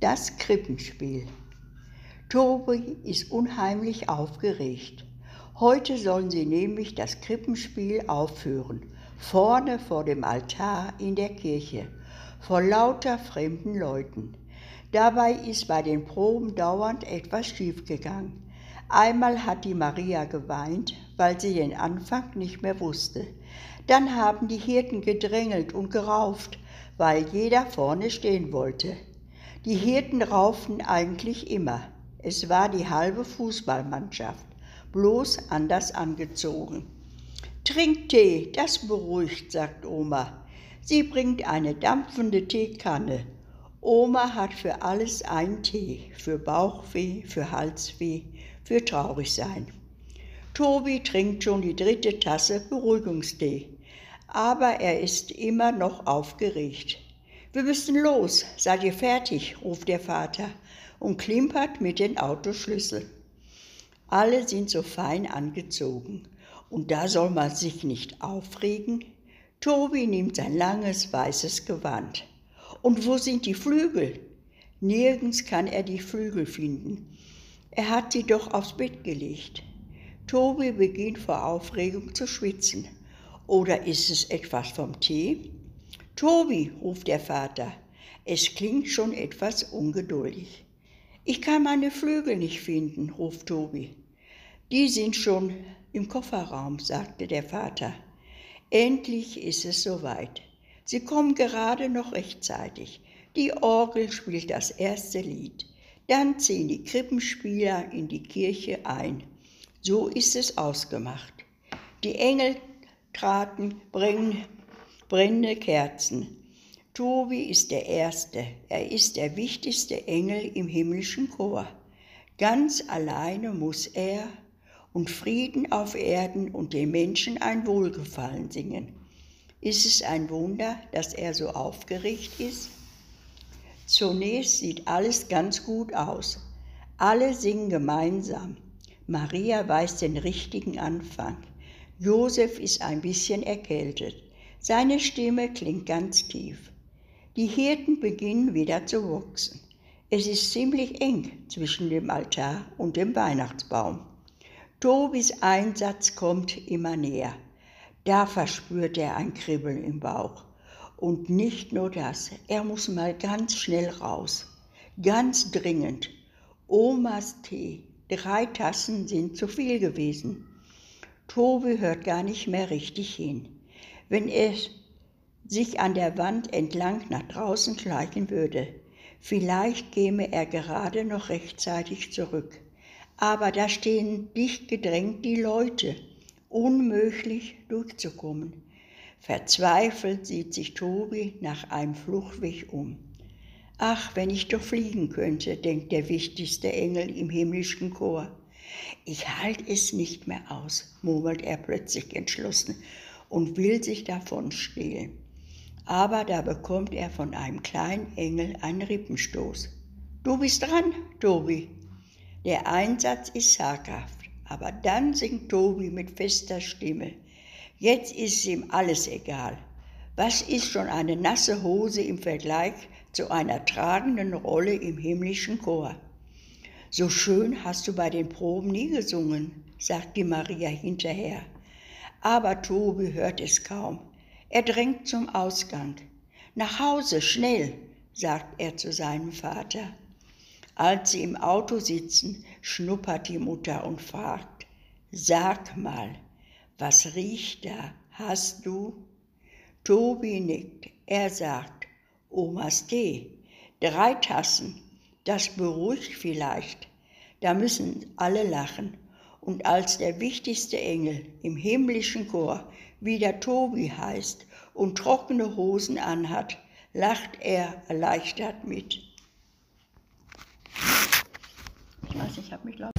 Das Krippenspiel. Tobi ist unheimlich aufgeregt. Heute sollen sie nämlich das Krippenspiel aufführen, vorne vor dem Altar in der Kirche, vor lauter fremden Leuten. Dabei ist bei den Proben dauernd etwas schiefgegangen. Einmal hat die Maria geweint, weil sie den Anfang nicht mehr wusste. Dann haben die Hirten gedrängelt und gerauft, weil jeder vorne stehen wollte. Die Hirten rauften eigentlich immer. Es war die halbe Fußballmannschaft, bloß anders angezogen. Trink Tee, das beruhigt, sagt Oma. Sie bringt eine dampfende Teekanne. Oma hat für alles einen Tee, für Bauchweh, für Halsweh, für Traurigsein. Tobi trinkt schon die dritte Tasse Beruhigungstee, aber er ist immer noch aufgeregt. Wir müssen los, seid ihr fertig, ruft der Vater und klimpert mit den Autoschlüsseln. Alle sind so fein angezogen und da soll man sich nicht aufregen. Tobi nimmt sein langes weißes Gewand. Und wo sind die Flügel? Nirgends kann er die Flügel finden. Er hat sie doch aufs Bett gelegt. Tobi beginnt vor Aufregung zu schwitzen. Oder ist es etwas vom Tee? Tobi, ruft der Vater. Es klingt schon etwas ungeduldig. Ich kann meine Flügel nicht finden, ruft Tobi. Die sind schon im Kofferraum, sagte der Vater. Endlich ist es soweit. Sie kommen gerade noch rechtzeitig. Die Orgel spielt das erste Lied. Dann ziehen die Krippenspieler in die Kirche ein. So ist es ausgemacht. Die Engel traten, bringen brennende Kerzen. Tobi ist der Erste, er ist der wichtigste Engel im himmlischen Chor. Ganz alleine muss er und Frieden auf Erden und den Menschen ein Wohlgefallen singen. Ist es ein Wunder, dass er so aufgeregt ist? Zunächst sieht alles ganz gut aus. Alle singen gemeinsam. Maria weiß den richtigen Anfang. Josef ist ein bisschen erkältet. Seine Stimme klingt ganz tief. Die Hirten beginnen wieder zu wachsen. Es ist ziemlich eng zwischen dem Altar und dem Weihnachtsbaum. Tobis Einsatz kommt immer näher. Da verspürt er ein Kribbeln im Bauch. Und nicht nur das, er muss mal ganz schnell raus. Ganz dringend. Omas Tee. Drei Tassen sind zu viel gewesen. Tobi hört gar nicht mehr richtig hin wenn er sich an der Wand entlang nach draußen schleichen würde. Vielleicht käme er gerade noch rechtzeitig zurück. Aber da stehen dicht gedrängt die Leute, unmöglich durchzukommen. Verzweifelt sieht sich Tobi nach einem Fluchtweg um. Ach, wenn ich doch fliegen könnte, denkt der wichtigste Engel im himmlischen Chor. Ich halte es nicht mehr aus, murmelt er plötzlich entschlossen und will sich davon stehlen. Aber da bekommt er von einem kleinen Engel einen Rippenstoß. Du bist dran, Tobi. Der Einsatz ist zaghaft, aber dann singt Tobi mit fester Stimme. Jetzt ist ihm alles egal. Was ist schon eine nasse Hose im Vergleich zu einer tragenden Rolle im himmlischen Chor? So schön hast du bei den Proben nie gesungen, sagt die Maria hinterher. Aber Tobi hört es kaum. Er drängt zum Ausgang. Nach Hause, schnell, sagt er zu seinem Vater. Als sie im Auto sitzen, schnuppert die Mutter und fragt, Sag mal, was riecht da? Hast du? Tobi nickt. Er sagt, Omas Tee. Drei Tassen. Das beruhigt vielleicht. Da müssen alle lachen und als der wichtigste Engel im himmlischen Chor wieder Tobi heißt und trockene Hosen anhat, lacht er erleichtert mit. Ich weiß, ich habe mich laut.